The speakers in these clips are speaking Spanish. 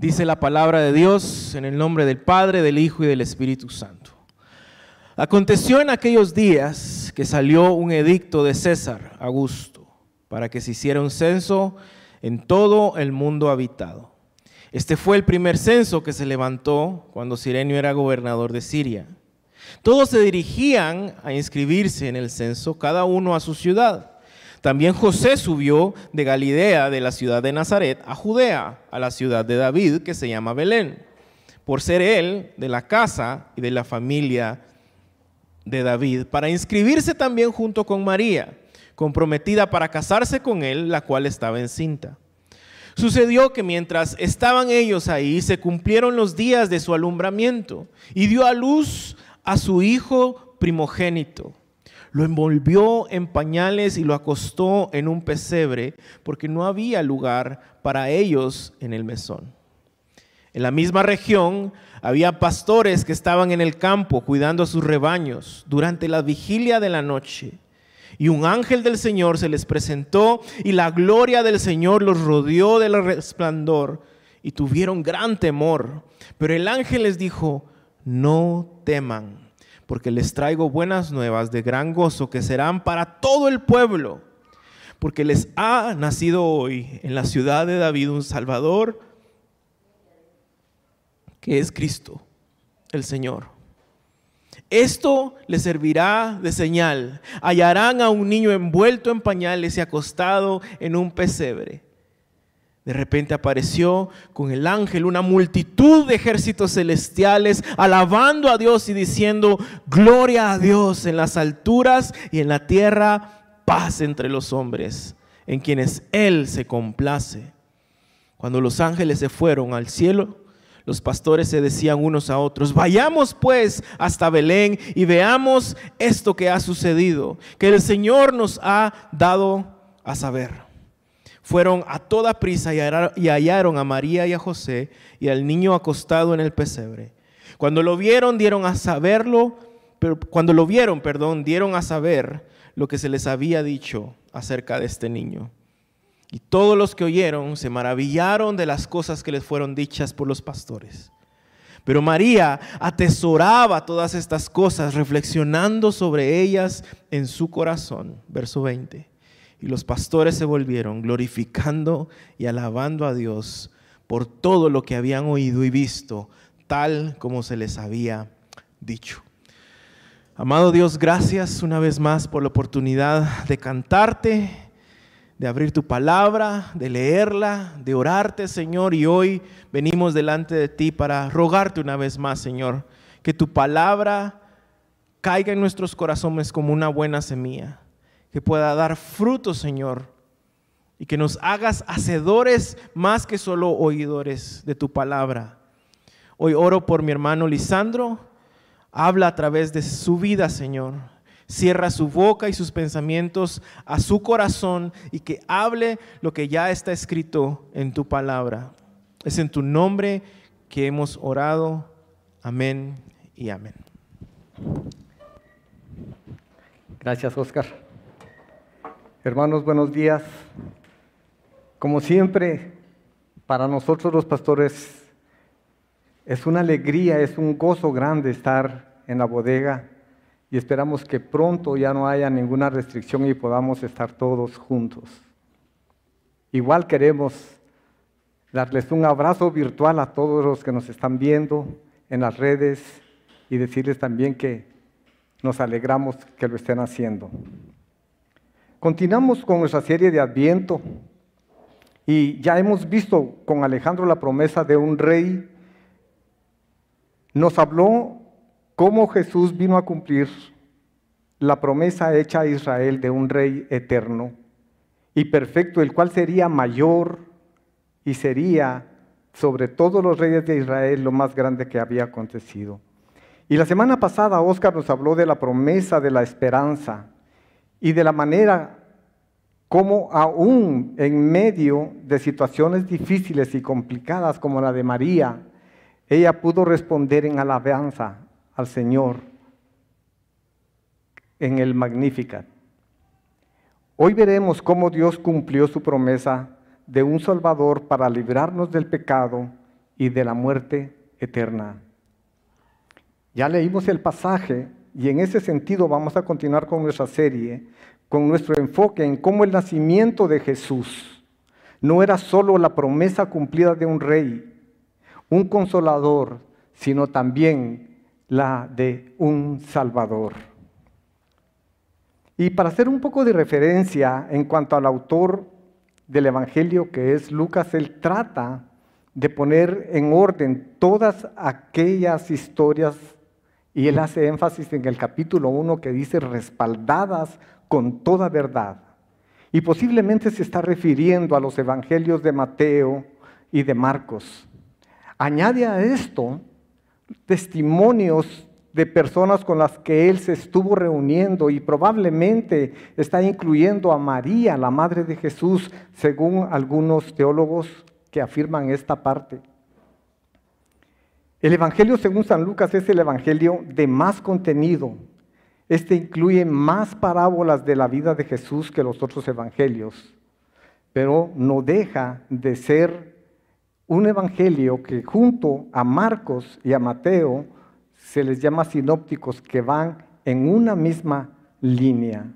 Dice la palabra de Dios en el nombre del Padre, del Hijo y del Espíritu Santo. Aconteció en aquellos días que salió un edicto de César Augusto para que se hiciera un censo en todo el mundo habitado. Este fue el primer censo que se levantó cuando Sirenio era gobernador de Siria. Todos se dirigían a inscribirse en el censo, cada uno a su ciudad. También José subió de Galilea, de la ciudad de Nazaret, a Judea, a la ciudad de David, que se llama Belén, por ser él de la casa y de la familia de David, para inscribirse también junto con María, comprometida para casarse con él, la cual estaba encinta. Sucedió que mientras estaban ellos ahí, se cumplieron los días de su alumbramiento y dio a luz a su hijo primogénito lo envolvió en pañales y lo acostó en un pesebre porque no había lugar para ellos en el mesón. En la misma región había pastores que estaban en el campo cuidando a sus rebaños durante la vigilia de la noche. Y un ángel del Señor se les presentó y la gloria del Señor los rodeó del resplandor y tuvieron gran temor. Pero el ángel les dijo, no teman porque les traigo buenas nuevas de gran gozo que serán para todo el pueblo, porque les ha nacido hoy en la ciudad de David un Salvador, que es Cristo, el Señor. Esto les servirá de señal. Hallarán a un niño envuelto en pañales y acostado en un pesebre. De repente apareció con el ángel una multitud de ejércitos celestiales alabando a Dios y diciendo, gloria a Dios en las alturas y en la tierra, paz entre los hombres, en quienes Él se complace. Cuando los ángeles se fueron al cielo, los pastores se decían unos a otros, vayamos pues hasta Belén y veamos esto que ha sucedido, que el Señor nos ha dado a saber fueron a toda prisa y hallaron a María y a José y al niño acostado en el pesebre. Cuando lo vieron, dieron a saberlo, pero cuando lo vieron, perdón, dieron a saber lo que se les había dicho acerca de este niño. Y todos los que oyeron se maravillaron de las cosas que les fueron dichas por los pastores. Pero María atesoraba todas estas cosas, reflexionando sobre ellas en su corazón. Verso 20. Y los pastores se volvieron glorificando y alabando a Dios por todo lo que habían oído y visto, tal como se les había dicho. Amado Dios, gracias una vez más por la oportunidad de cantarte, de abrir tu palabra, de leerla, de orarte, Señor. Y hoy venimos delante de ti para rogarte una vez más, Señor, que tu palabra caiga en nuestros corazones como una buena semilla que pueda dar fruto, Señor, y que nos hagas hacedores más que solo oidores de tu palabra. Hoy oro por mi hermano Lisandro, habla a través de su vida, Señor. Cierra su boca y sus pensamientos a su corazón y que hable lo que ya está escrito en tu palabra. Es en tu nombre que hemos orado. Amén y amén. Gracias, Oscar. Hermanos, buenos días. Como siempre, para nosotros los pastores es una alegría, es un gozo grande estar en la bodega y esperamos que pronto ya no haya ninguna restricción y podamos estar todos juntos. Igual queremos darles un abrazo virtual a todos los que nos están viendo en las redes y decirles también que nos alegramos que lo estén haciendo. Continuamos con nuestra serie de Adviento y ya hemos visto con Alejandro la promesa de un rey. Nos habló cómo Jesús vino a cumplir la promesa hecha a Israel de un rey eterno y perfecto, el cual sería mayor y sería sobre todos los reyes de Israel lo más grande que había acontecido. Y la semana pasada Oscar nos habló de la promesa de la esperanza y de la manera como aún en medio de situaciones difíciles y complicadas como la de María, ella pudo responder en alabanza al Señor en el Magnificat. Hoy veremos cómo Dios cumplió su promesa de un Salvador para librarnos del pecado y de la muerte eterna. Ya leímos el pasaje y en ese sentido vamos a continuar con nuestra serie, con nuestro enfoque en cómo el nacimiento de Jesús no era solo la promesa cumplida de un rey, un consolador, sino también la de un salvador. Y para hacer un poco de referencia en cuanto al autor del Evangelio que es Lucas, él trata de poner en orden todas aquellas historias y él hace énfasis en el capítulo 1 que dice respaldadas con toda verdad. Y posiblemente se está refiriendo a los evangelios de Mateo y de Marcos. Añade a esto testimonios de personas con las que él se estuvo reuniendo y probablemente está incluyendo a María, la madre de Jesús, según algunos teólogos que afirman esta parte. El Evangelio según San Lucas es el Evangelio de más contenido. Este incluye más parábolas de la vida de Jesús que los otros Evangelios, pero no deja de ser un Evangelio que junto a Marcos y a Mateo se les llama sinópticos que van en una misma línea.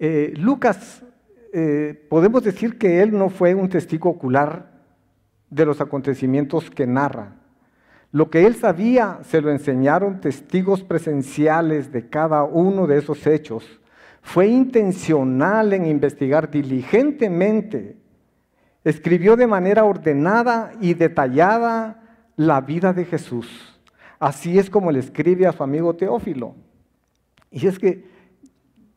Eh, Lucas, eh, podemos decir que él no fue un testigo ocular de los acontecimientos que narra. Lo que él sabía se lo enseñaron testigos presenciales de cada uno de esos hechos. Fue intencional en investigar diligentemente. Escribió de manera ordenada y detallada la vida de Jesús. Así es como le escribe a su amigo Teófilo. Y es que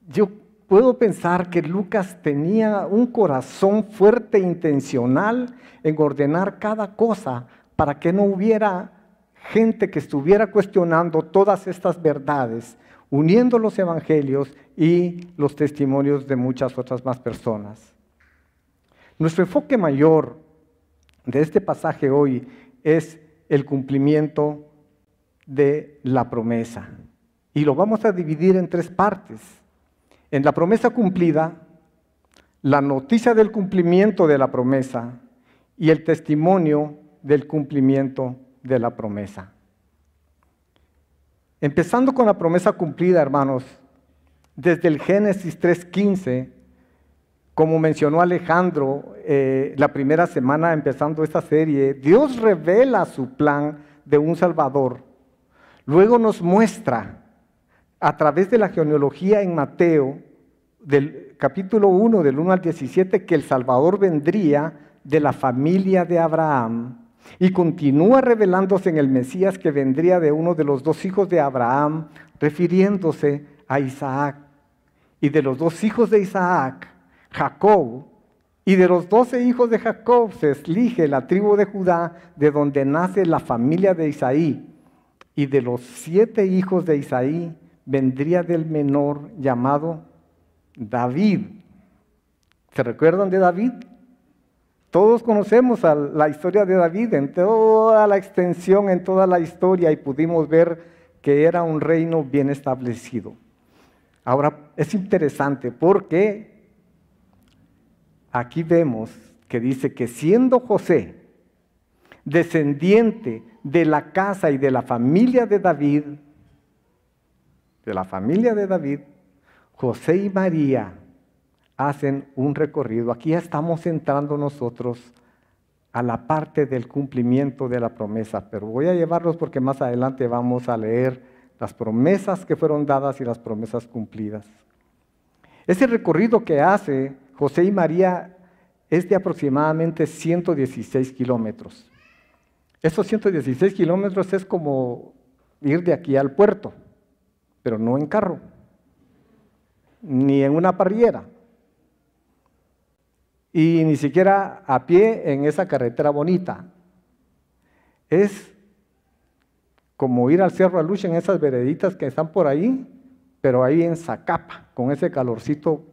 yo puedo pensar que Lucas tenía un corazón fuerte e intencional en ordenar cada cosa para que no hubiera gente que estuviera cuestionando todas estas verdades, uniendo los evangelios y los testimonios de muchas otras más personas. Nuestro enfoque mayor de este pasaje hoy es el cumplimiento de la promesa. Y lo vamos a dividir en tres partes. En la promesa cumplida, la noticia del cumplimiento de la promesa y el testimonio del cumplimiento de la promesa. Empezando con la promesa cumplida, hermanos, desde el Génesis 3.15, como mencionó Alejandro eh, la primera semana empezando esta serie, Dios revela su plan de un Salvador. Luego nos muestra a través de la genealogía en Mateo, del capítulo 1, del 1 al 17, que el Salvador vendría de la familia de Abraham y continúa revelándose en el Mesías que vendría de uno de los dos hijos de Abraham, refiriéndose a Isaac. Y de los dos hijos de Isaac, Jacob, y de los doce hijos de Jacob se elige la tribu de Judá, de donde nace la familia de Isaí. Y de los siete hijos de Isaí vendría del menor llamado David. ¿Se recuerdan de David? Todos conocemos la historia de David en toda la extensión, en toda la historia, y pudimos ver que era un reino bien establecido. Ahora es interesante porque aquí vemos que dice que siendo José descendiente de la casa y de la familia de David, de la familia de David, José y María hacen un recorrido. Aquí estamos entrando nosotros a la parte del cumplimiento de la promesa, pero voy a llevarlos porque más adelante vamos a leer las promesas que fueron dadas y las promesas cumplidas. Ese recorrido que hace José y María es de aproximadamente 116 kilómetros. Esos 116 kilómetros es como ir de aquí al puerto, pero no en carro, ni en una parrillera, y ni siquiera a pie en esa carretera bonita. Es como ir al Cerro Aluche en esas vereditas que están por ahí, pero ahí en Zacapa, con ese calorcito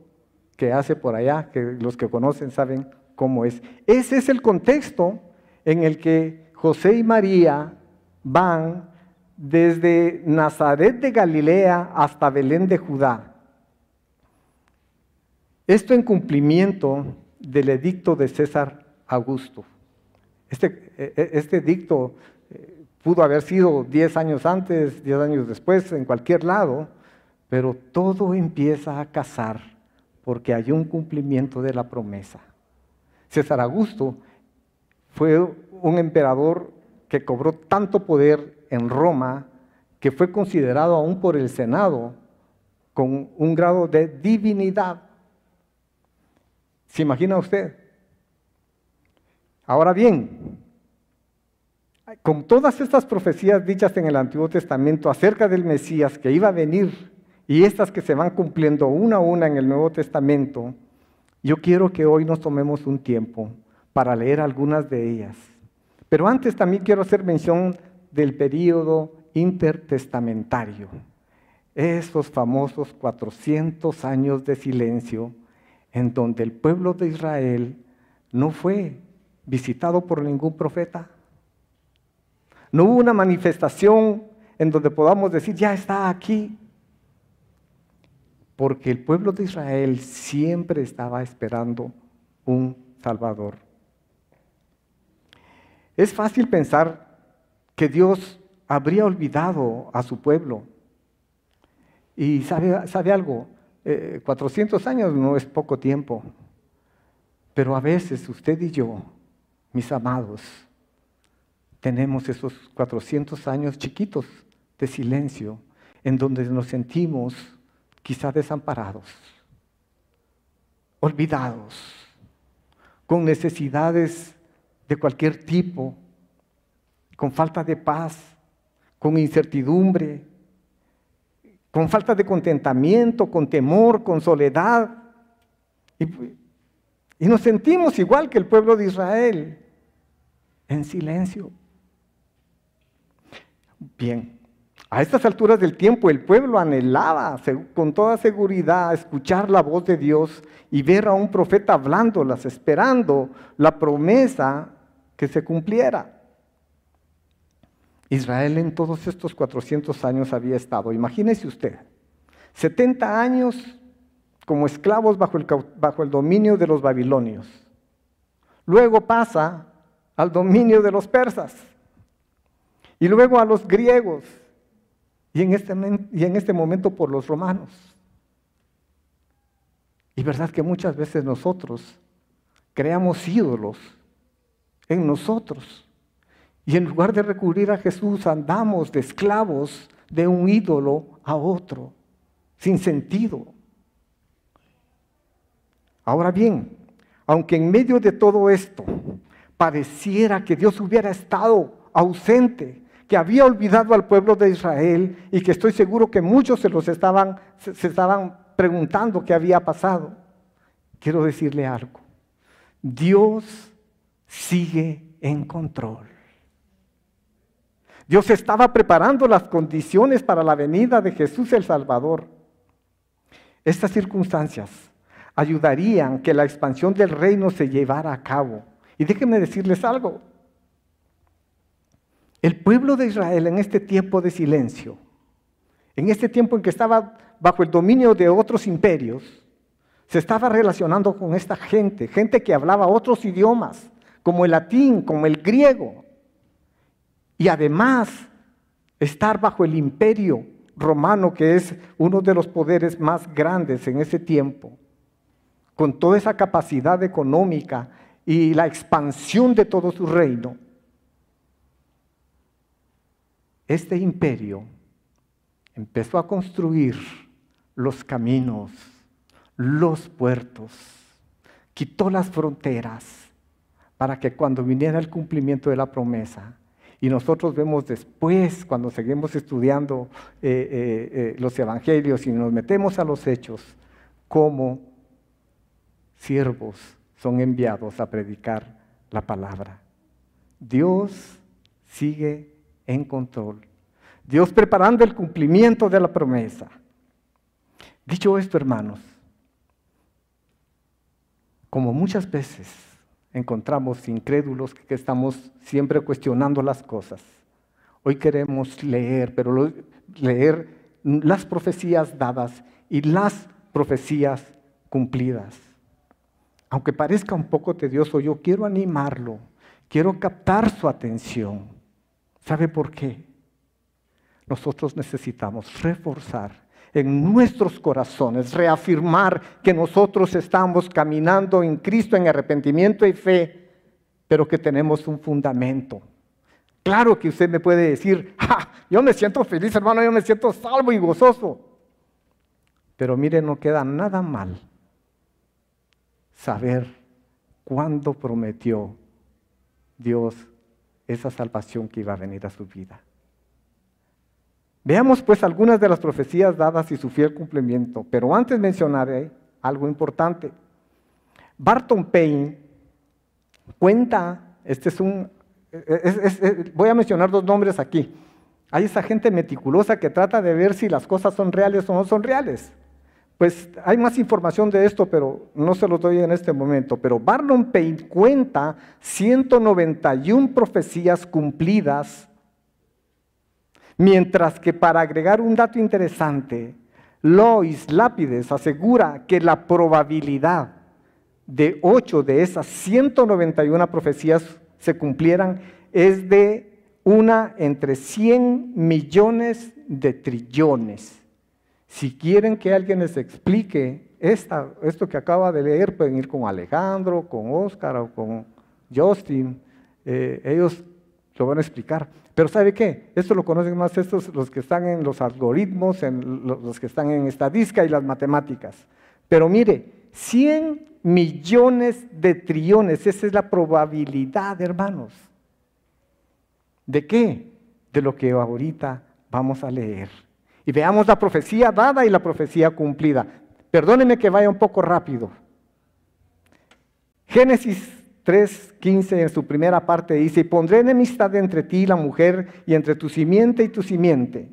que hace por allá, que los que conocen saben cómo es. Ese es el contexto en el que José y María van desde Nazaret de Galilea hasta Belén de Judá. Esto en cumplimiento del edicto de César Augusto. Este, e, e, este dicto eh, pudo haber sido 10 años antes, 10 años después, en cualquier lado, pero todo empieza a casar porque hay un cumplimiento de la promesa. César Augusto fue un emperador que cobró tanto poder en Roma que fue considerado aún por el Senado con un grado de divinidad. ¿Se imagina usted? Ahora bien, con todas estas profecías dichas en el Antiguo Testamento acerca del Mesías que iba a venir y estas que se van cumpliendo una a una en el Nuevo Testamento, yo quiero que hoy nos tomemos un tiempo para leer algunas de ellas. Pero antes también quiero hacer mención del período intertestamentario, esos famosos 400 años de silencio en donde el pueblo de Israel no fue visitado por ningún profeta. No hubo una manifestación en donde podamos decir, ya está aquí. Porque el pueblo de Israel siempre estaba esperando un Salvador. Es fácil pensar que Dios habría olvidado a su pueblo. Y sabe, sabe algo, 400 eh, años no es poco tiempo, pero a veces usted y yo mis amados, tenemos esos 400 años chiquitos de silencio en donde nos sentimos quizá desamparados, olvidados, con necesidades de cualquier tipo, con falta de paz, con incertidumbre, con falta de contentamiento, con temor, con soledad. Y, nos sentimos igual que el pueblo de Israel en silencio. Bien, a estas alturas del tiempo el pueblo anhelaba con toda seguridad escuchar la voz de Dios y ver a un profeta hablándolas, esperando la promesa que se cumpliera. Israel en todos estos 400 años había estado, imagínese usted, 70 años como esclavos bajo el, bajo el dominio de los babilonios. Luego pasa al dominio de los persas y luego a los griegos y en este, y en este momento por los romanos. Y verdad que muchas veces nosotros creamos ídolos en nosotros y en lugar de recurrir a Jesús andamos de esclavos de un ídolo a otro, sin sentido. Ahora bien, aunque en medio de todo esto pareciera que Dios hubiera estado ausente, que había olvidado al pueblo de Israel y que estoy seguro que muchos se los estaban, se, estaban preguntando qué había pasado. Quiero decirle algo. Dios sigue en control. Dios estaba preparando las condiciones para la venida de Jesús el Salvador. Estas circunstancias ayudarían que la expansión del reino se llevara a cabo y déjenme decirles algo. El pueblo de Israel en este tiempo de silencio, en este tiempo en que estaba bajo el dominio de otros imperios, se estaba relacionando con esta gente, gente que hablaba otros idiomas, como el latín, como el griego. Y además, estar bajo el imperio romano, que es uno de los poderes más grandes en ese tiempo, con toda esa capacidad económica y la expansión de todo su reino, este imperio empezó a construir los caminos, los puertos, quitó las fronteras para que cuando viniera el cumplimiento de la promesa, y nosotros vemos después, cuando seguimos estudiando eh, eh, eh, los evangelios y nos metemos a los hechos, como siervos son enviados a predicar la palabra. Dios sigue en control. Dios preparando el cumplimiento de la promesa. Dicho esto, hermanos, como muchas veces encontramos incrédulos que estamos siempre cuestionando las cosas, hoy queremos leer, pero leer las profecías dadas y las profecías cumplidas aunque parezca un poco tedioso, yo quiero animarlo. Quiero captar su atención. ¿Sabe por qué? Nosotros necesitamos reforzar en nuestros corazones, reafirmar que nosotros estamos caminando en Cristo en arrepentimiento y fe, pero que tenemos un fundamento. Claro que usted me puede decir, yo me siento feliz hermano, yo me siento salvo y gozoso. Pero mire, no queda nada mal saber cuándo prometió Dios esa salvación que iba a venir a su vida. Veamos pues algunas de las profecías dadas y su fiel cumplimiento, pero antes mencionaré algo importante. Barton Payne cuenta, este es un, voy a mencionar dos nombres aquí. Hay esa gente meticulosa que trata de ver si las cosas son reales o no son reales. Pues hay más información de esto, pero no se lo doy en este momento. Pero Barton Payne cuenta 191 profecías cumplidas, mientras que para agregar un dato interesante, Lois Lápides asegura que la probabilidad de 8 de esas 191 profecías se cumplieran es de una entre 100 millones de trillones. Si quieren que alguien les explique esto que acaba de leer, pueden ir con Alejandro, con Oscar o con Justin. Eh, ellos lo van a explicar. Pero ¿sabe qué? Esto lo conocen más estos, los que están en los algoritmos, en los que están en estadística y las matemáticas. Pero mire, 100 millones de trillones, esa es la probabilidad, hermanos. ¿De qué? De lo que ahorita vamos a leer. Y veamos la profecía dada y la profecía cumplida. Perdónenme que vaya un poco rápido. Génesis 3.15 en su primera parte dice, y pondré enemistad entre ti y la mujer y entre tu simiente y tu simiente.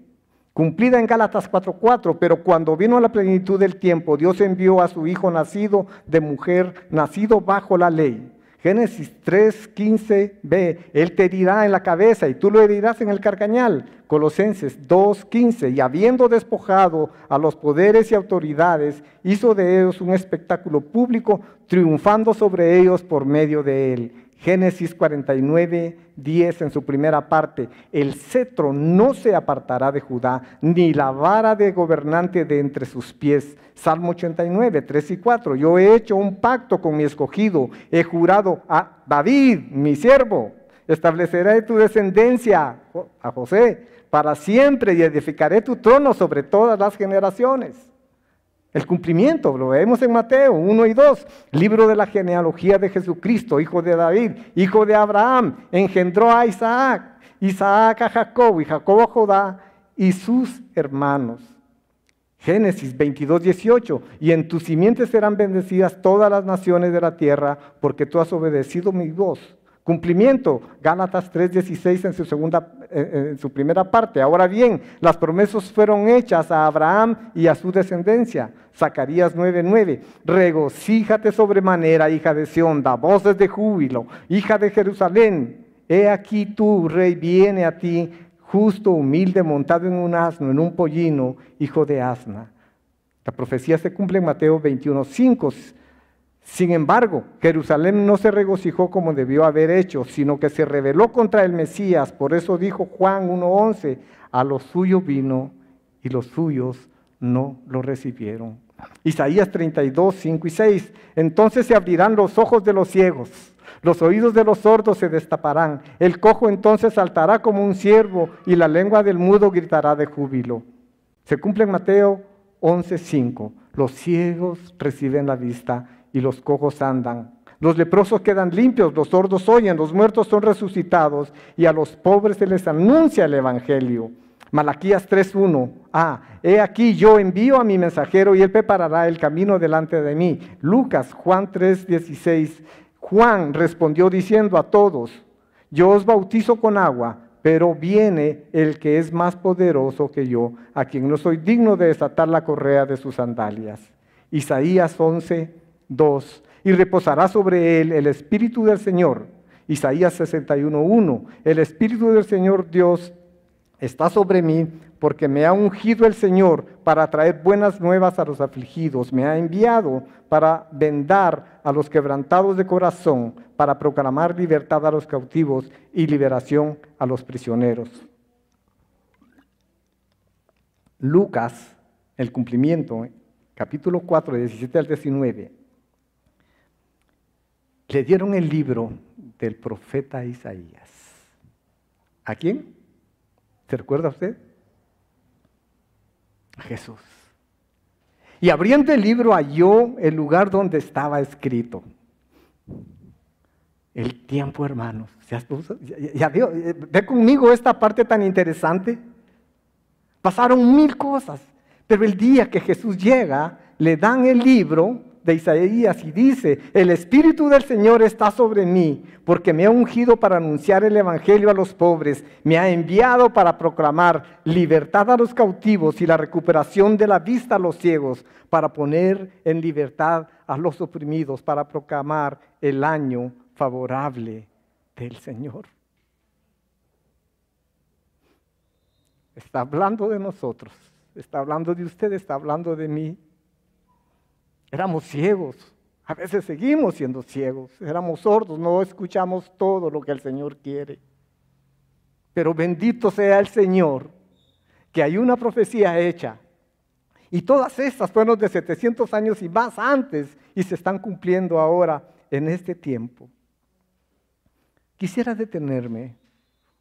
Cumplida en Gálatas 4.4, pero cuando vino la plenitud del tiempo, Dios envió a su Hijo nacido de mujer, nacido bajo la ley Génesis 3.15b, Él te herirá en la cabeza y tú lo herirás en el carcañal. Colosenses 2.15, y habiendo despojado a los poderes y autoridades, hizo de ellos un espectáculo público, triunfando sobre ellos por medio de Él. Génesis 49, 10 en su primera parte, el cetro no se apartará de Judá, ni la vara de gobernante de entre sus pies. Salmo 89, 3 y 4, yo he hecho un pacto con mi escogido, he jurado a David, mi siervo, estableceré tu descendencia a José para siempre y edificaré tu trono sobre todas las generaciones. El cumplimiento, lo vemos en Mateo 1 y 2, libro de la genealogía de Jesucristo, hijo de David, hijo de Abraham, engendró a Isaac, Isaac a Jacob y Jacob a Judá y sus hermanos. Génesis 22, 18, y en tus simientes serán bendecidas todas las naciones de la tierra, porque tú has obedecido mi voz. Cumplimiento, Gálatas 3:16 en su segunda en su primera parte. Ahora bien, las promesas fueron hechas a Abraham y a su descendencia. Zacarías 9:9. Regocíjate sobremanera, hija de Sión, da voces de júbilo, hija de Jerusalén. He aquí tú, rey, viene a ti, justo, humilde, montado en un asno, en un pollino, hijo de asna. La profecía se cumple en Mateo 21:5 sin embargo, Jerusalén no se regocijó como debió haber hecho, sino que se rebeló contra el Mesías. Por eso dijo Juan 1.11, a los suyos vino y los suyos no lo recibieron. Isaías 32, 5 y 6. Entonces se abrirán los ojos de los ciegos, los oídos de los sordos se destaparán, el cojo entonces saltará como un ciervo y la lengua del mudo gritará de júbilo. Se cumple en Mateo 11, 5. Los ciegos reciben la vista y los cojos andan. Los leprosos quedan limpios, los sordos oyen, los muertos son resucitados y a los pobres se les anuncia el Evangelio. Malaquías 3.1. Ah, he aquí yo envío a mi mensajero y él preparará el camino delante de mí. Lucas, Juan 3.16. Juan respondió diciendo a todos, yo os bautizo con agua, pero viene el que es más poderoso que yo, a quien no soy digno de desatar la correa de sus sandalias. Isaías 11, 2. Y reposará sobre él el Espíritu del Señor. Isaías 61.1. El Espíritu del Señor Dios está sobre mí porque me ha ungido el Señor para traer buenas nuevas a los afligidos, me ha enviado para vendar a los quebrantados de corazón, para proclamar libertad a los cautivos y liberación a los prisioneros. Lucas, el cumplimiento, capítulo 4, 17 al 19, le dieron el libro del profeta Isaías. ¿A quién? ¿Se recuerda usted? A Jesús. Y abriendo el libro halló el lugar donde estaba escrito. El tiempo, hermanos. Ya, ve conmigo esta parte tan interesante. Pasaron mil cosas, pero el día que Jesús llega, le dan el libro de Isaías y dice, el Espíritu del Señor está sobre mí, porque me ha ungido para anunciar el Evangelio a los pobres, me ha enviado para proclamar libertad a los cautivos y la recuperación de la vista a los ciegos, para poner en libertad a los oprimidos, para proclamar el año favorable del Señor. Está hablando de nosotros, está hablando de usted, está hablando de mí. Éramos ciegos. A veces seguimos siendo ciegos. Éramos sordos, no escuchamos todo lo que el Señor quiere. Pero bendito sea el Señor, que hay una profecía hecha. Y todas estas fueron de 700 años y más antes y se están cumpliendo ahora en este tiempo. Quisiera detenerme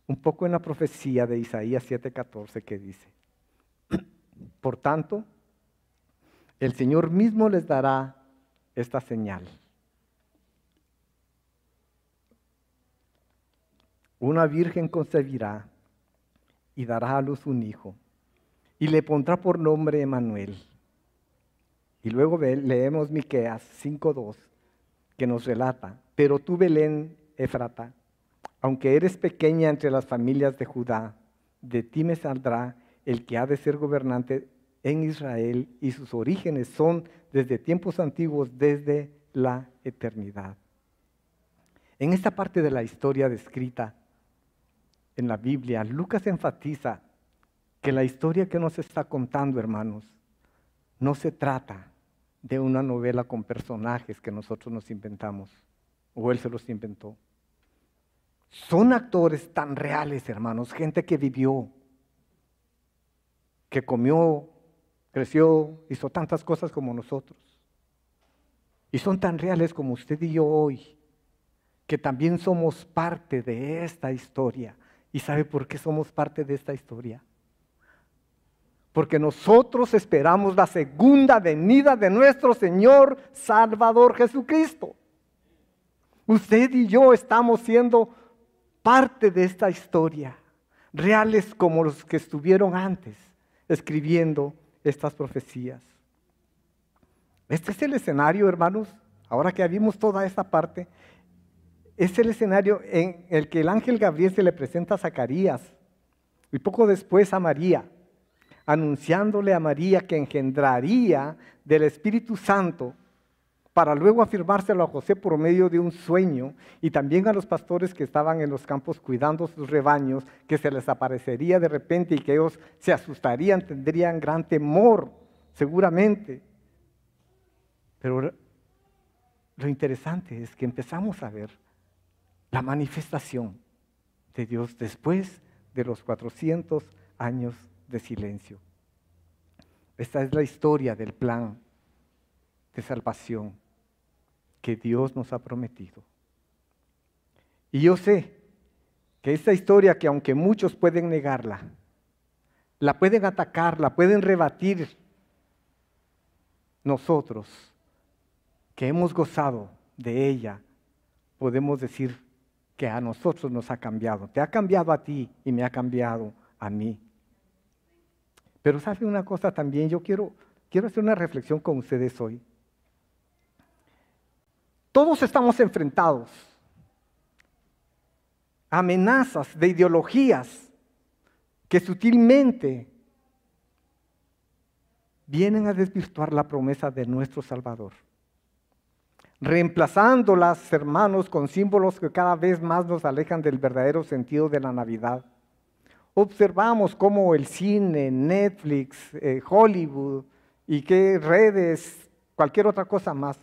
un poco en la profecía de Isaías 7:14 que dice, por tanto, el Señor mismo les dará esta señal. Una virgen concebirá y dará a luz un hijo y le pondrá por nombre Emanuel. Y luego leemos Miqueas 5:2 que nos relata, pero tú Belén Efrata, aunque eres pequeña entre las familias de Judá, de ti me saldrá el que ha de ser gobernante en Israel y sus orígenes son desde tiempos antiguos, desde la eternidad. En esta parte de la historia descrita en la Biblia, Lucas enfatiza que la historia que nos está contando, hermanos, no se trata de una novela con personajes que nosotros nos inventamos, o él se los inventó. Son actores tan reales, hermanos, gente que vivió, que comió creció, hizo tantas cosas como nosotros. Y son tan reales como usted y yo hoy, que también somos parte de esta historia. ¿Y sabe por qué somos parte de esta historia? Porque nosotros esperamos la segunda venida de nuestro Señor Salvador Jesucristo. Usted y yo estamos siendo parte de esta historia, reales como los que estuvieron antes, escribiendo estas profecías. Este es el escenario, hermanos, ahora que vimos toda esta parte, es el escenario en el que el ángel Gabriel se le presenta a Zacarías y poco después a María, anunciándole a María que engendraría del Espíritu Santo para luego afirmárselo a José por medio de un sueño y también a los pastores que estaban en los campos cuidando sus rebaños, que se les aparecería de repente y que ellos se asustarían, tendrían gran temor, seguramente. Pero lo interesante es que empezamos a ver la manifestación de Dios después de los 400 años de silencio. Esta es la historia del plan de salvación que Dios nos ha prometido. Y yo sé que esta historia, que aunque muchos pueden negarla, la pueden atacar, la pueden rebatir, nosotros que hemos gozado de ella, podemos decir que a nosotros nos ha cambiado. Te ha cambiado a ti y me ha cambiado a mí. Pero sabe una cosa también, yo quiero, quiero hacer una reflexión con ustedes hoy. Todos estamos enfrentados. A amenazas de ideologías que sutilmente vienen a desvirtuar la promesa de nuestro Salvador, reemplazándolas, hermanos, con símbolos que cada vez más nos alejan del verdadero sentido de la Navidad, observamos cómo el cine, Netflix, eh, Hollywood y qué redes, cualquier otra cosa más,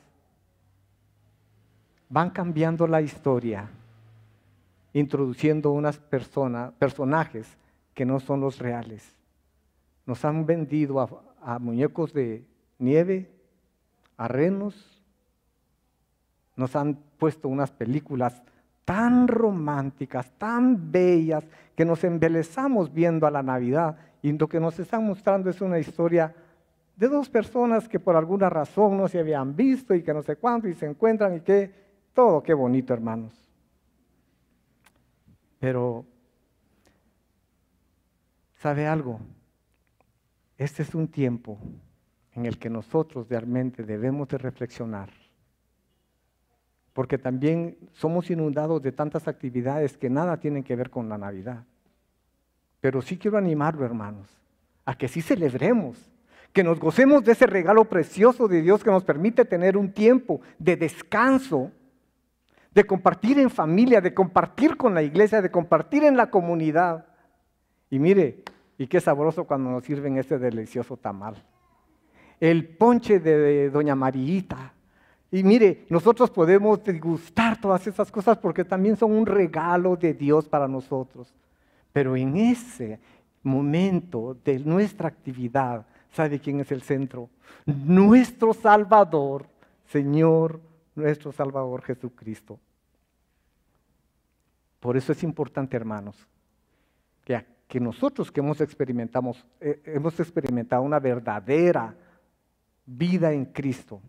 van cambiando la historia, introduciendo unas personas, personajes que no son los reales. Nos han vendido a, muñecos de nieve, a renos, nos han puesto unas películas tan románticas, tan bellas, que nos embelezamos viendo a la Navidad. Y lo que nos están mostrando es una historia de dos personas que por alguna razón no se habían visto y que no sé cuánto y se encuentran y que todo, qué bonito hermanos. Pero, ¿sabe algo? Este es un tiempo en el que nosotros realmente debemos de reflexionar porque también somos inundados de tantas actividades que nada tienen que ver con la Navidad. Pero sí quiero animarlo, hermanos, a que sí celebremos, que nos gocemos de ese regalo precioso de Dios que nos permite tener un tiempo de descanso, de compartir en familia, de compartir con la iglesia, de compartir en la comunidad. Y mire, y qué sabroso cuando nos sirven este delicioso tamal. El ponche de Doña Marita, y mire, nosotros podemos degustar todas esas cosas porque también son un regalo de Dios para nosotros. Pero en ese momento de nuestra actividad, ¿sabe quién es el centro? Nuestro Salvador, Señor, nuestro Salvador Jesucristo. Por eso es importante, hermanos, que, que nosotros que hemos, eh, hemos experimentado una verdadera vida en Cristo,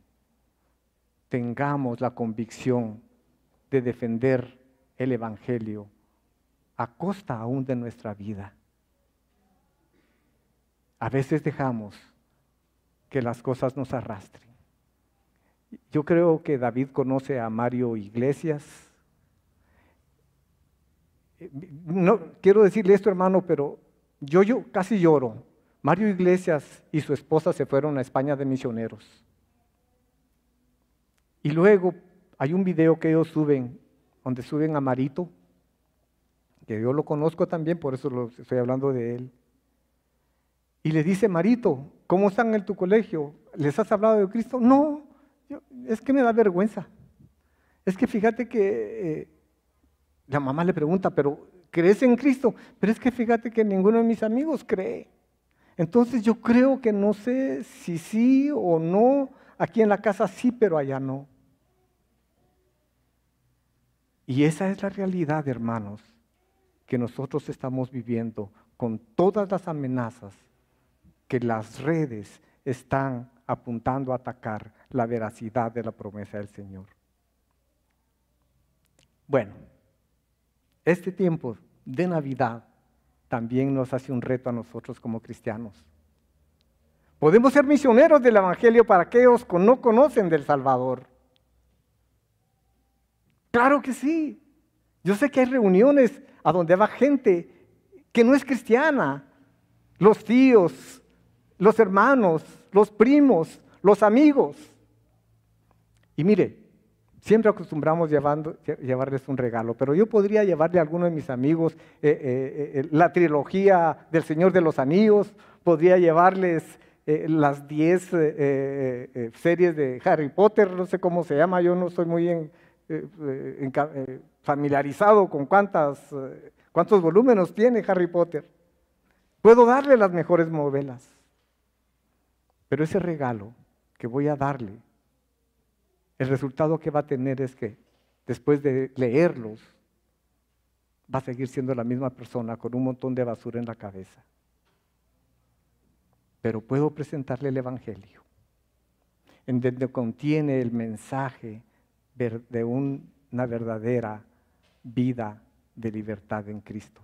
tengamos la convicción de defender el Evangelio a costa aún de nuestra vida. A veces dejamos que las cosas nos arrastren. Yo creo que David conoce a Mario Iglesias. No quiero decirle esto, hermano, pero yo, yo casi lloro. Mario Iglesias y su esposa se fueron a España de misioneros. Y luego hay un video que ellos suben, donde suben a Marito, que yo lo conozco también, por eso lo, estoy hablando de él. Y le dice, Marito, ¿cómo están en tu colegio? ¿Les has hablado de Cristo? No, es que me da vergüenza. Es que fíjate que eh, la mamá le pregunta, pero ¿crees en Cristo? Pero es que fíjate que ninguno de mis amigos cree. Entonces yo creo que no sé si sí o no, aquí en la casa sí, pero allá no. Y esa es la realidad, hermanos, que nosotros estamos viviendo con todas las amenazas que las redes están apuntando a atacar la veracidad de la promesa del Señor. Bueno, este tiempo de Navidad también nos hace un reto a nosotros como cristianos. Podemos ser misioneros del Evangelio para aquellos que no conocen del Salvador. Claro que sí. Yo sé que hay reuniones a donde va gente que no es cristiana. Los tíos, los hermanos, los primos, los amigos. Y mire, siempre acostumbramos llevarles un regalo, pero yo podría llevarle a alguno de mis amigos eh, eh, eh, la trilogía del Señor de los Anillos, podría llevarles las 10 series de Harry Potter, no sé cómo se llama, yo no soy muy familiarizado con cuántas, cuántos volúmenes tiene Harry Potter. Puedo darle las mejores novelas, pero ese regalo que voy a darle, el resultado que va a tener es que después de leerlos, va a seguir siendo la misma persona con un montón de basura en la cabeza. Pero puedo presentarle el Evangelio, en donde contiene el mensaje de una verdadera vida de libertad en Cristo.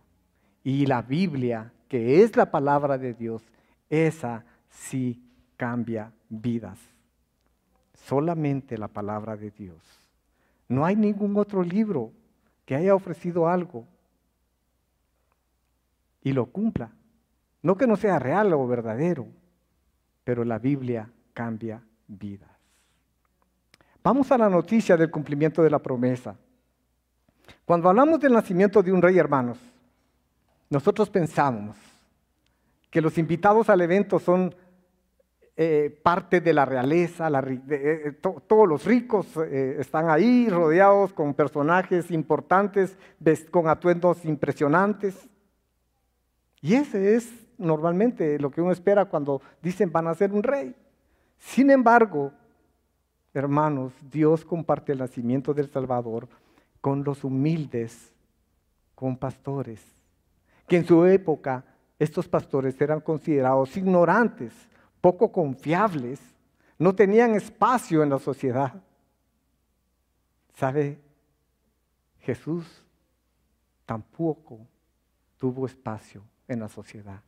Y la Biblia, que es la palabra de Dios, esa sí cambia vidas. Solamente la palabra de Dios. No hay ningún otro libro que haya ofrecido algo y lo cumpla. No que no sea real o verdadero, pero la Biblia cambia vidas. Vamos a la noticia del cumplimiento de la promesa. Cuando hablamos del nacimiento de un rey, hermanos, nosotros pensamos que los invitados al evento son eh, parte de la realeza, eh, eh, todos los ricos están ahí rodeados con personajes importantes, con atuendos impresionantes. Y ese es normalmente lo que uno espera cuando dicen van a ser un rey. Sin embargo, hermanos, Dios comparte el nacimiento del Salvador con los humildes, con pastores, que en su época estos pastores eran considerados ignorantes, poco confiables, no tenían espacio en la sociedad. ¿Sabe? Jesús tampoco tuvo espacio en la sociedad.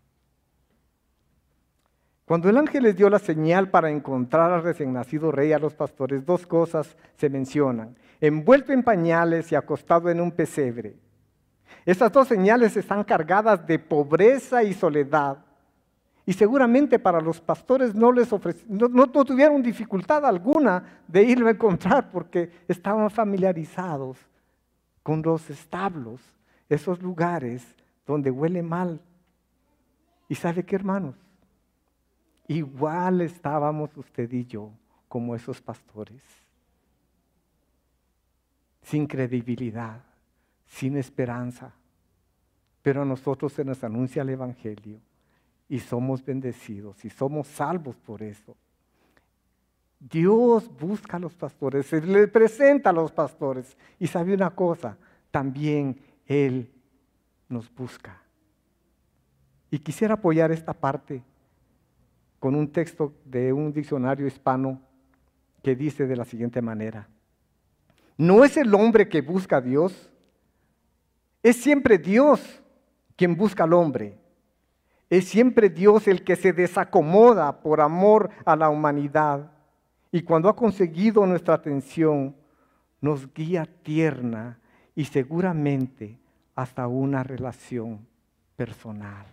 Cuando el ángel les dio la señal para encontrar al recién nacido rey a los pastores, dos cosas se mencionan. Envuelto en pañales y acostado en un pesebre. Estas dos señales están cargadas de pobreza y soledad. Y seguramente para los pastores no les no, no, tuvieron dificultad alguna de irlo a encontrar porque estaban familiarizados con los establos, esos lugares donde huele mal. ¿Y sabe qué, hermanos? Igual estábamos usted y yo como esos pastores, sin credibilidad, sin esperanza, pero a nosotros se nos anuncia el Evangelio y somos bendecidos y somos salvos por eso. Dios busca a los pastores, se le presenta a los pastores y sabe una cosa, también Él nos busca. Y quisiera apoyar esta parte con un texto de un diccionario hispano que dice de la siguiente manera, no es el hombre que busca a Dios, es siempre Dios quien busca al hombre. Es siempre Dios el que se desacomoda por amor a la humanidad. Y cuando ha conseguido nuestra atención, nos guía tierna y seguramente hasta una relación personal.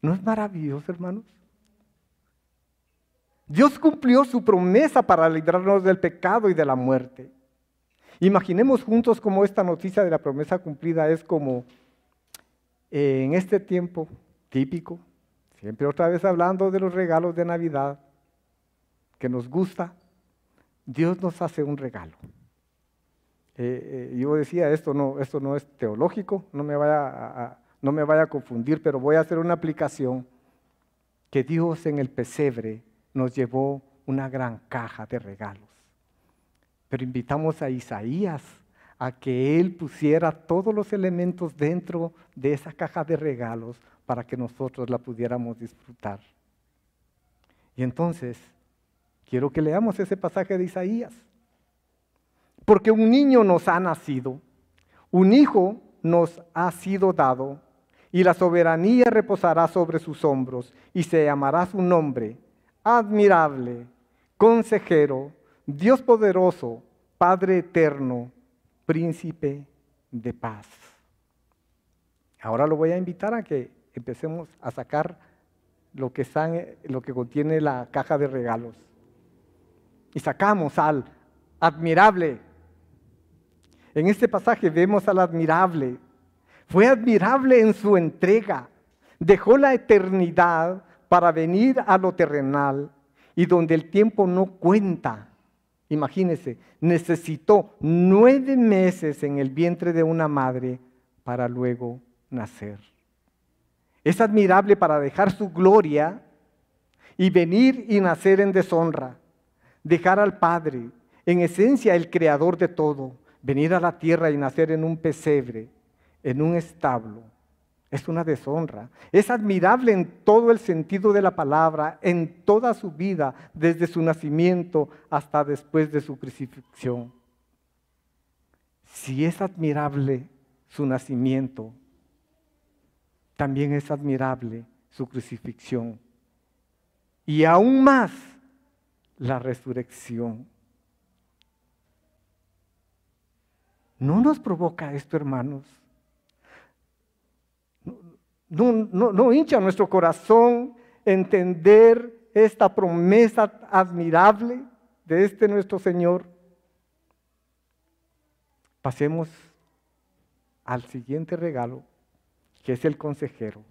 ¿No es maravilloso, hermanos? Dios cumplió su promesa para librarnos del pecado y de la muerte. Imaginemos juntos cómo esta noticia de la promesa cumplida es como eh, en este tiempo típico, siempre otra vez hablando de los regalos de Navidad, que nos gusta, Dios nos hace un regalo. Eh, eh, yo decía, esto no, esto no es teológico, no me, vaya no me vaya a confundir, pero voy a hacer una aplicación que Dios en el pesebre nos llevó una gran caja de regalos. Pero invitamos a Isaías a que él pusiera todos los elementos dentro de esa caja de regalos para que nosotros la pudiéramos disfrutar. Y entonces, quiero que leamos ese pasaje de Isaías. Porque un niño nos ha nacido, un hijo nos ha sido dado, y la soberanía reposará sobre sus hombros, y se llamará su nombre admirable, consejero, Dios poderoso, Padre eterno, príncipe de paz. Ahora lo voy a invitar a que empecemos a sacar lo que, lo que contiene la caja de regalos. Y sacamos al admirable. En este pasaje vemos al admirable. Fue admirable en su entrega. Dejó la eternidad para venir a lo terrenal y donde el tiempo no cuenta. Imagínese, necesitó nueve meses en el vientre de una madre para luego nacer. Es admirable para dejar su gloria y venir y nacer en deshonra, dejar al Padre, en esencia el creador de todo, venir a la tierra y nacer en un pesebre, en un establo, es una deshonra. Es admirable en todo el sentido de la palabra, en toda su vida, desde su nacimiento hasta después de su crucifixión. Si es admirable su nacimiento, también es admirable su crucifixión. Y aún más la resurrección. ¿No nos provoca esto, hermanos? no, hincha nuestro corazón entender esta promesa admirable de este nuestro Señor. Pasemos al siguiente regalo que es el consejero.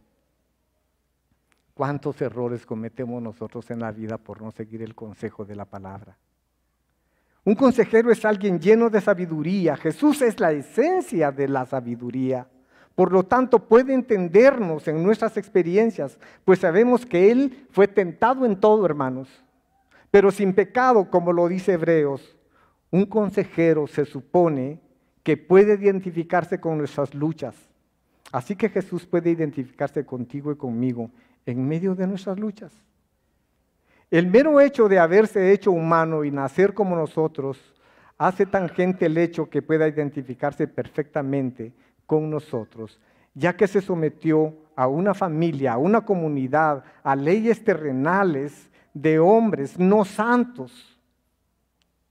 ¿Cuántos errores cometemos nosotros en la vida por no seguir el consejo de la palabra? Un consejero es alguien lleno de sabiduría. Jesús es la esencia de la sabiduría. Por lo tanto, puede entendernos en nuestras experiencias, pues sabemos que Él fue tentado en todo, hermanos, pero sin pecado, como lo dice Hebreos. Un consejero se supone que puede identificarse con nuestras luchas. Así que Jesús puede identificarse contigo y conmigo en medio de nuestras luchas. El mero hecho de haberse hecho humano y nacer como nosotros hace tangente el hecho que pueda identificarse perfectamente con nosotros, ya que se sometió a una familia, a una comunidad, a leyes terrenales de hombres no santos,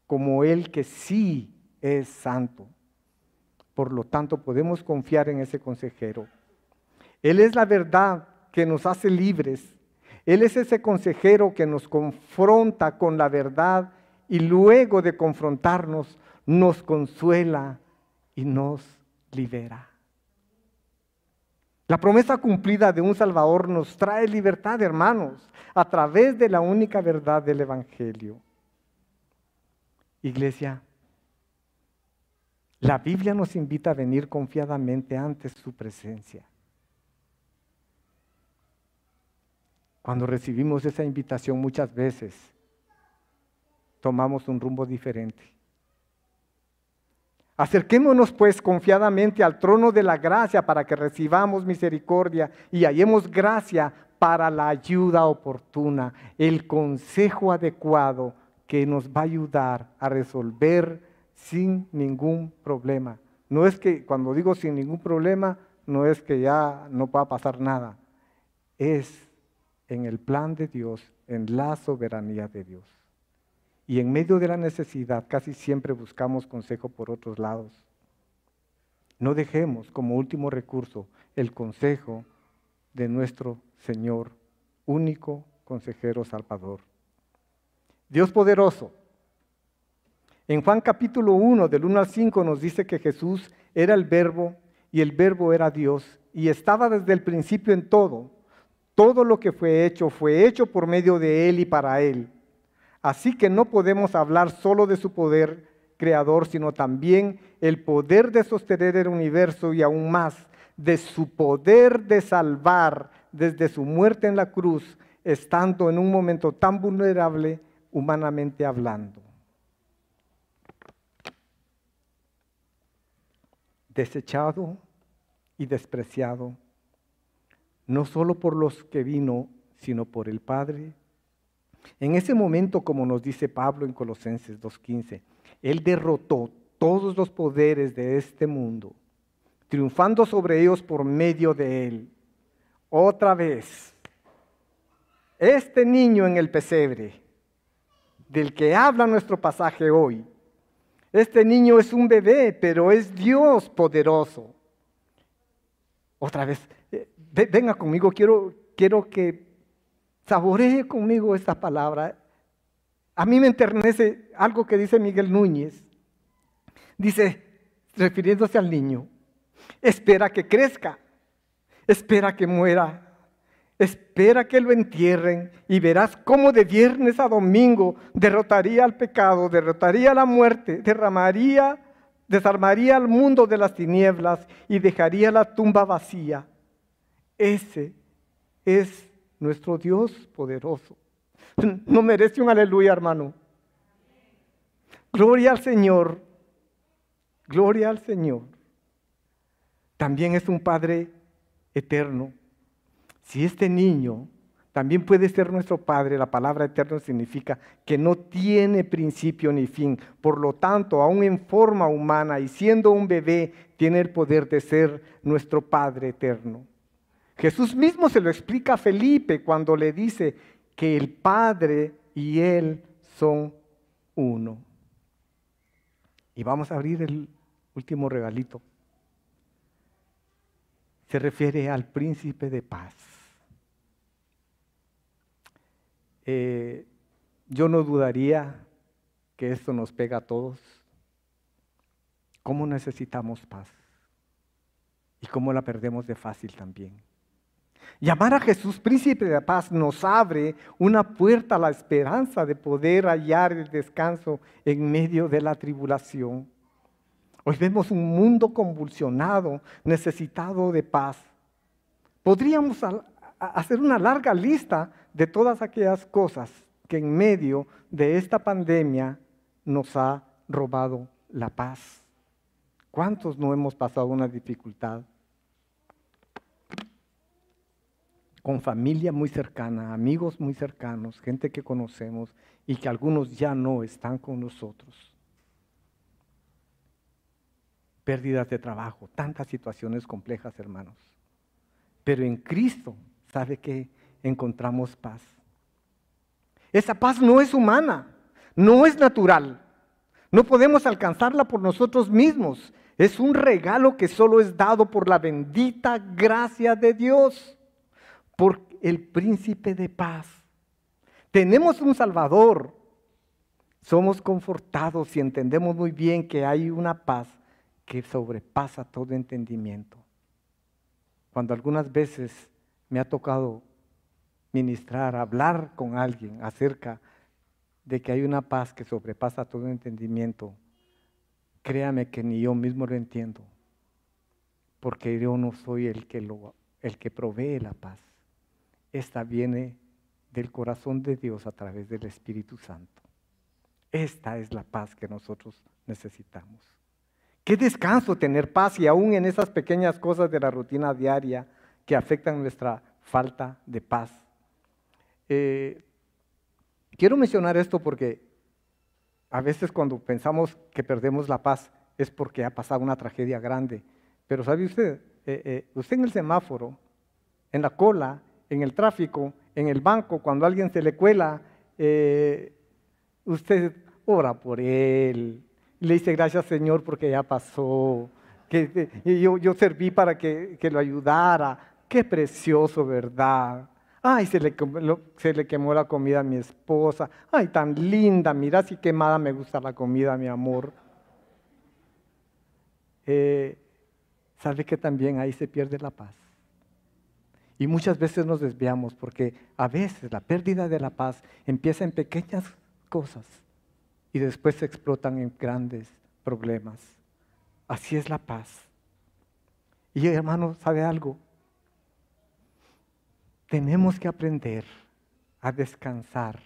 como Él que sí es santo. Por lo tanto, podemos confiar en ese consejero. Él es la verdad que nos hace libres. Él es ese consejero que nos confronta con la verdad y luego de confrontarnos nos consuela y nos libera. La promesa cumplida de un Salvador nos trae libertad, hermanos, a través de la única verdad del Evangelio. Iglesia, la Biblia nos invita a venir confiadamente ante su presencia. Cuando recibimos esa invitación muchas veces, tomamos un rumbo diferente. Acerquémonos pues confiadamente al trono de la gracia para que recibamos misericordia y hallemos gracia para la ayuda oportuna, el consejo adecuado que nos va a ayudar a resolver sin ningún problema. No es que cuando digo sin ningún problema, no es que ya no va a pasar nada. Es en el plan de Dios, en la soberanía de Dios. Y en medio de la necesidad casi siempre buscamos consejo por otros lados. No dejemos como último recurso el consejo de nuestro Señor, único consejero salvador. Dios poderoso. En Juan capítulo 1, del 1 al 5, nos dice que Jesús era el verbo y el verbo era Dios y estaba desde el principio en todo todo lo que fue hecho fue hecho por medio de Él y para Él. Así que no podemos hablar solo de su poder creador, sino también el poder de sostener el universo y aún más de su poder de salvar desde su muerte en la cruz, estando en un momento tan vulnerable humanamente hablando. Desechado y despreciado no solo por los que vino, sino por el Padre. En ese momento, como nos dice Pablo en Colosenses 2.15, Él derrotó todos los poderes de este mundo, triunfando sobre ellos por medio de Él. Otra vez, este niño en el pesebre, del que habla nuestro pasaje hoy, este niño es un bebé, pero es Dios poderoso. Otra vez, venga conmigo, quiero, quiero que saboree conmigo esta palabra. A mí me enternece algo que dice Miguel Núñez. Dice, refiriéndose al niño, espera que crezca, espera que muera, espera que lo entierren y verás cómo de viernes a domingo derrotaría al pecado, derrotaría la muerte, derramaría, desarmaría al mundo de las tinieblas y dejaría la tumba vacía. Ese es nuestro Dios poderoso. No merece un aleluya, hermano. Gloria al Señor. Gloria al Señor. También es un Padre eterno. Si este niño también puede ser nuestro Padre, la palabra eterno significa que no tiene principio ni fin. Por lo tanto, aún en forma humana y siendo un bebé, tiene el poder de ser nuestro Padre eterno. Jesús mismo se lo explica a Felipe cuando le dice que el Padre y Él son uno. Y vamos a abrir el último regalito. Se refiere al príncipe de paz. Eh, yo no dudaría que esto nos pega a todos. ¿Cómo necesitamos paz? y cómo la perdemos de fácil también. Llamar a Jesús príncipe de paz nos abre una puerta a la esperanza de poder hallar el descanso en medio de la tribulación. Hoy vemos un mundo convulsionado, necesitado de paz. Podríamos hacer una larga lista de todas aquellas cosas que en medio de esta pandemia nos ha robado la paz. ¿Cuántos no hemos pasado una dificultad? Con familia muy cercana, amigos muy cercanos, gente que conocemos y que algunos ya no están con nosotros. Pérdidas de trabajo, tantas situaciones complejas, hermanos. Pero en Cristo, ¿sabe que encontramos paz? Esa paz no es humana, no es natural. No podemos alcanzarla por nosotros mismos. Es un regalo que solo es dado por la bendita gracia de Dios, por el príncipe de paz. Tenemos un Salvador. Somos confortados y entendemos muy bien que hay una paz que sobrepasa todo entendimiento. Cuando algunas veces me ha tocado ministrar, hablar con alguien acerca de que hay una paz que sobrepasa todo entendimiento, créame que ni yo mismo lo entiendo, porque yo no soy el que, lo, el que provee la paz. Esta viene del corazón de Dios a través del Espíritu Santo. Esta es la paz que nosotros necesitamos. Qué descanso tener paz y aún en esas pequeñas cosas de la rutina diaria que afectan nuestra falta de paz. Eh, quiero mencionar esto porque a veces cuando pensamos que perdemos la paz es porque ha pasado una tragedia grande. Pero ¿sabe usted? Eh, eh, usted en el semáforo, en la cola, en el tráfico, en el banco, cuando alguien se le cuela, usted ora por él. Le dice gracias Señor porque ya pasó. Yo, yo serví para que, que lo ayudara. Qué precioso, ¿verdad? Ay, se le, se le, quemó la comida a mi esposa. Ay, tan linda, mira si quemada me gusta la comida, mi amor. Eh, ¿Sabe que también ahí se pierde la paz? Y muchas veces nos desviamos porque a veces la pérdida de la paz empieza en pequeñas cosas y después se explotan en grandes problemas. Así es la paz. Y hermano, ¿sabe algo? Tenemos que aprender a descansar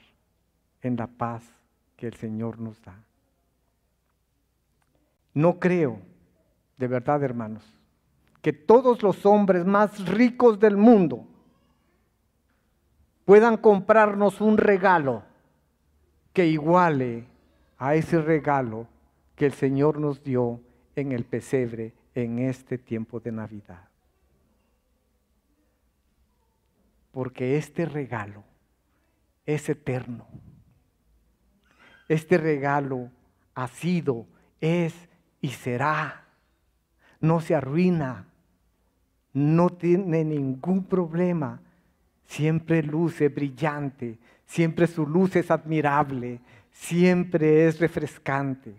en la paz que el Señor nos da. No creo, de verdad hermanos, que todos los hombres más ricos del mundo puedan comprarnos un regalo que iguale a ese regalo que el Señor nos dio en el pesebre en este tiempo de Navidad. Porque este regalo es eterno. Este regalo ha sido, es y será. No se arruina, no tiene ningún problema. Siempre luce brillante, siempre su luz es admirable, siempre es refrescante,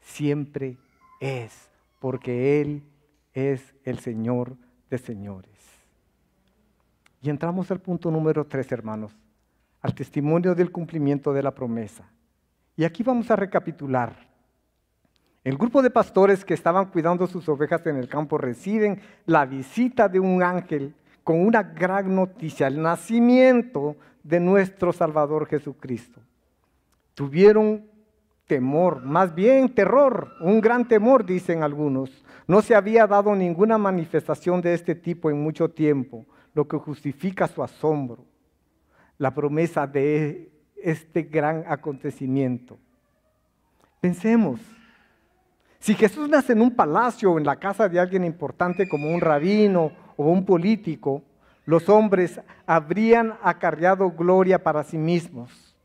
siempre es, porque Él es el Señor de señores. Y entramos al punto número tres, hermanos, al testimonio del cumplimiento de la promesa. Y aquí vamos a recapitular. El grupo de pastores que estaban cuidando sus ovejas en el campo reciben la visita de un ángel con una gran noticia, el nacimiento de nuestro Salvador Jesucristo. Tuvieron temor, más bien terror, un gran temor, dicen algunos. No se había dado ninguna manifestación de este tipo en mucho tiempo lo que justifica su asombro, la promesa de este gran acontecimiento. Pensemos, si Jesús nace en un palacio o en la casa de alguien importante como un rabino o un político, los hombres habrían acarreado gloria para sí mismos.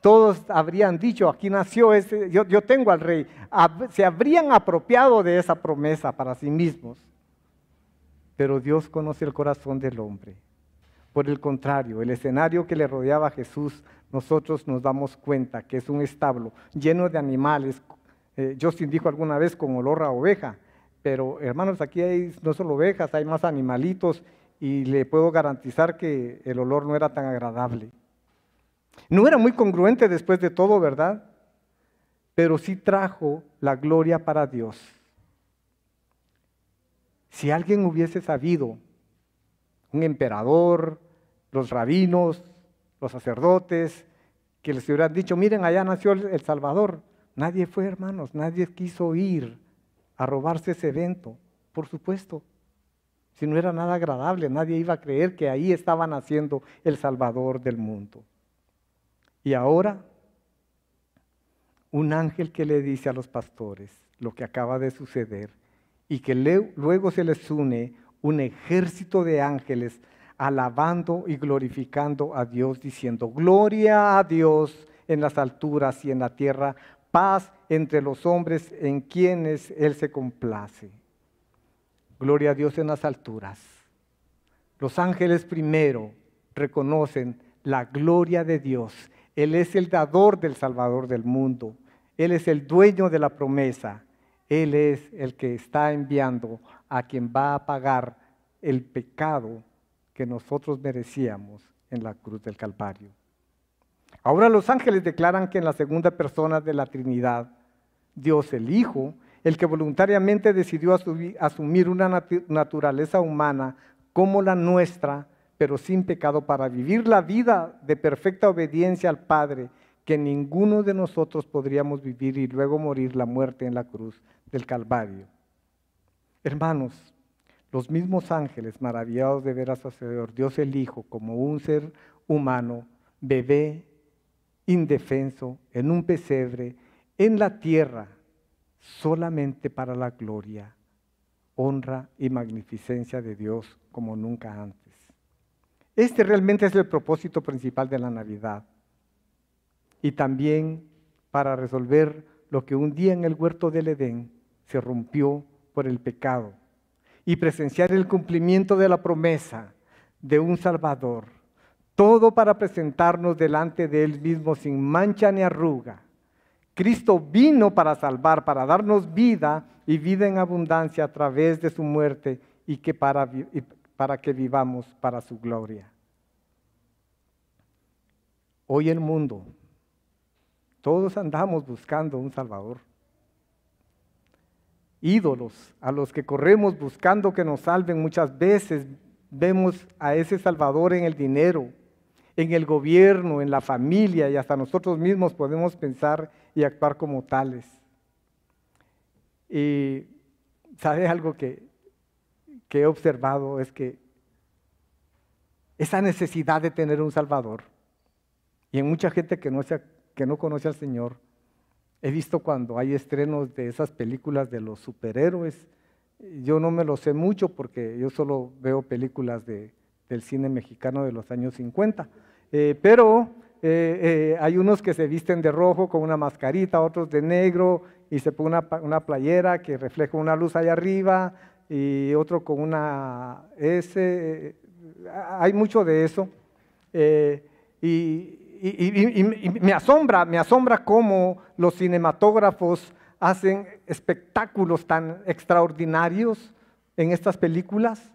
Todos habrían dicho, aquí nació ese, yo, yo tengo al rey. Se habrían apropiado de esa promesa para sí mismos pero Dios conoce el corazón del hombre. Por el contrario, el escenario que le rodeaba a Jesús, nosotros nos damos cuenta que es un establo lleno de animales. Eh, Justin dijo alguna vez con olor a oveja. pero hermanos, aquí hay no solo ovejas, hay más animalitos y le puedo garantizar que el olor no era tan agradable. No era muy congruente después de todo, ¿verdad? Pero sí trajo la gloria para Dios. Si alguien hubiese sabido, un emperador, los rabinos, los sacerdotes, que les hubieran dicho, miren, allá nació el Salvador. Nadie fue, hermanos, nadie quiso ir a robarse ese evento, por supuesto. Si no era nada agradable, nadie iba a creer que ahí estaba naciendo el Salvador del mundo. Y ahora, un ángel que le dice a los pastores lo que acaba de suceder y que luego se les une un ejército de ángeles alabando y glorificando a Dios, diciendo, gloria a Dios en las alturas y en la tierra, paz entre los hombres en quienes Él se complace. Gloria a Dios en las alturas. Los ángeles primero reconocen la gloria de Dios. Él es el dador del Salvador del mundo. Él es el dueño de la promesa. Él es el que está enviando a quien va a pagar el pecado que nosotros merecíamos en la cruz del Calvario. Ahora los ángeles declaran que en la segunda persona de la Trinidad, Dios el Hijo, el que voluntariamente decidió asumir una naturaleza humana como la nuestra, pero sin pecado, para vivir la vida de perfecta obediencia al Padre, que ninguno de nosotros podríamos vivir y luego morir la muerte en la cruz del Calvario. Hermanos, los mismos ángeles, maravillados de ver a su Señor, Dios el Hijo, como un ser humano, bebé, indefenso, en un pesebre, en la tierra, solamente para la gloria, honra y magnificencia de Dios como nunca antes. Este realmente es el propósito principal de la Navidad. Y también para resolver lo que un día en el huerto del Edén se rompió por el pecado y presenciar el cumplimiento de la promesa de un Salvador. Todo para presentarnos delante de Él mismo sin mancha ni arruga. Cristo vino para salvar, para darnos vida y vida en abundancia a través de su muerte y que para, para que vivamos para su gloria. Hoy el mundo, todos andamos buscando un Salvador ídolos a los que corremos buscando que nos salven. Muchas veces vemos a ese Salvador en el dinero, en el gobierno, en la familia y hasta nosotros mismos podemos pensar y actuar como tales. Y ¿sabes algo que, he observado? Es que esa necesidad de tener un Salvador, y en mucha gente que no, que no conoce al Señor, He visto cuando hay estrenos de esas películas de los superhéroes. Yo no me lo sé mucho porque yo solo veo películas de, del cine mexicano de los años 50. Eh, pero eh, eh, hay unos que se visten de rojo con una mascarita, otros de negro y se pone una, una playera que refleja una luz allá arriba y otro con una S. Hay mucho de eso. y, y, me asombra, me asombra cómo los cinematógrafos hacen espectáculos tan extraordinarios en estas películas,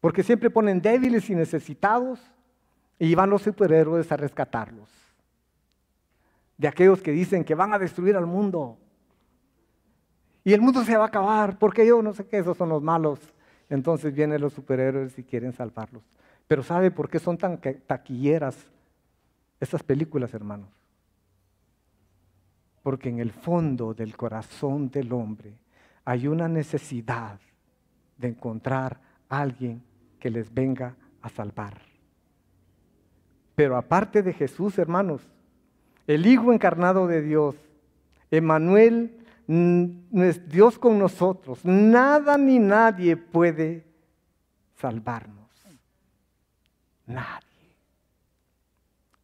porque siempre ponen débiles y necesitados y van los superhéroes a rescatarlos. De aquellos que dicen que van a destruir al mundo. Y el mundo se va a acabar, porque yo no sé qué, esos son los malos. Entonces vienen los superhéroes y quieren salvarlos. Pero ¿sabe por qué son tan taquilleras estas películas, hermanos. Porque en el fondo del corazón del hombre hay una necesidad de encontrar a alguien que les venga a salvar. Pero aparte de Jesús, hermanos, el Hijo encarnado de Dios, Emanuel, es Dios con nosotros. Nada ni nadie puede salvarnos. Nadie.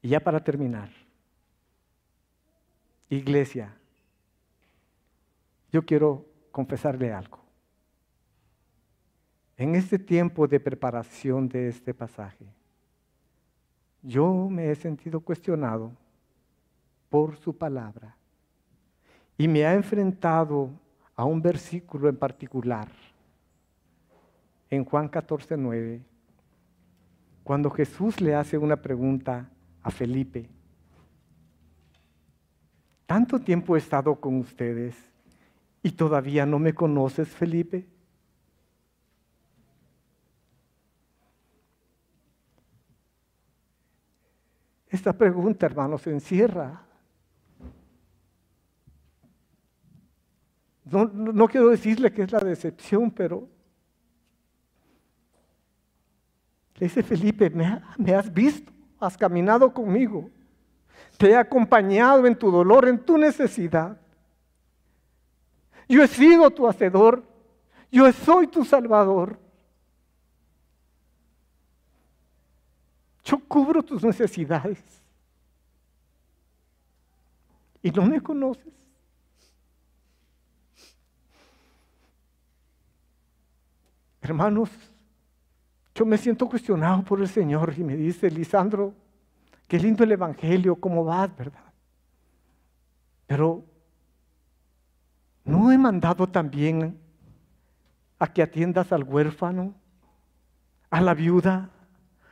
Y ya para terminar, iglesia, yo quiero confesarle algo. En este tiempo de preparación de este pasaje, yo me he sentido cuestionado por su palabra y me ha enfrentado a un versículo en particular, en Juan 14, 9, cuando Jesús le hace una pregunta Felipe. Tanto tiempo he estado con ustedes y todavía no me conoces, Felipe. Esta pregunta, hermanos, encierra. No, no, quiero decirle que es la decepción, pero le dice Felipe, me has visto, has caminado conmigo, te he acompañado en tu dolor, en tu necesidad. Yo he sido tu hacedor, yo soy tu salvador. Yo cubro tus necesidades. Y no me conoces. Hermanos, yo me siento cuestionado por el Señor y me dice, Lisandro, qué lindo el Evangelio, cómo vas, ¿verdad? Pero no he mandado también a que atiendas al huérfano, a la viuda,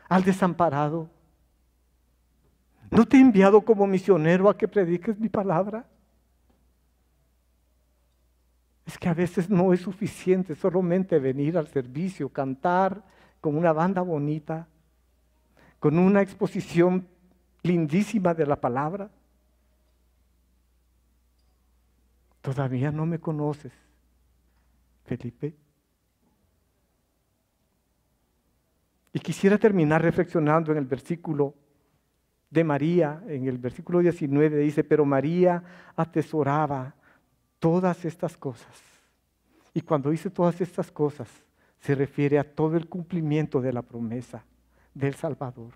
al desamparado. ¿No te he enviado como misionero a que prediques mi palabra? Es que a veces no es suficiente solamente venir al servicio, cantar con una banda bonita, con una exposición lindísima de la palabra. Todavía no me conoces, Felipe. Y quisiera terminar reflexionando en el versículo de María, en el versículo 19 dice, pero María atesoraba todas estas cosas. Y cuando dice todas estas cosas, se refiere a todo el cumplimiento de la promesa del Salvador.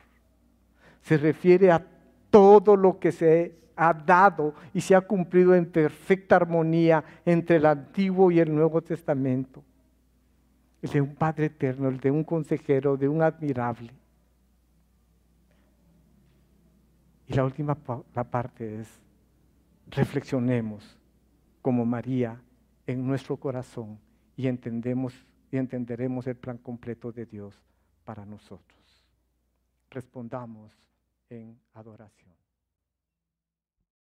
Se refiere a todo lo que se ha dado y se ha cumplido en perfecta armonía entre el Antiguo y el Nuevo Testamento el de un Padre eterno, el de un consejero, de un admirable. Y la última la parte es, reflexionemos como María en nuestro corazón y entendemos y entenderemos el plan completo de Dios para nosotros. Respondamos en adoración.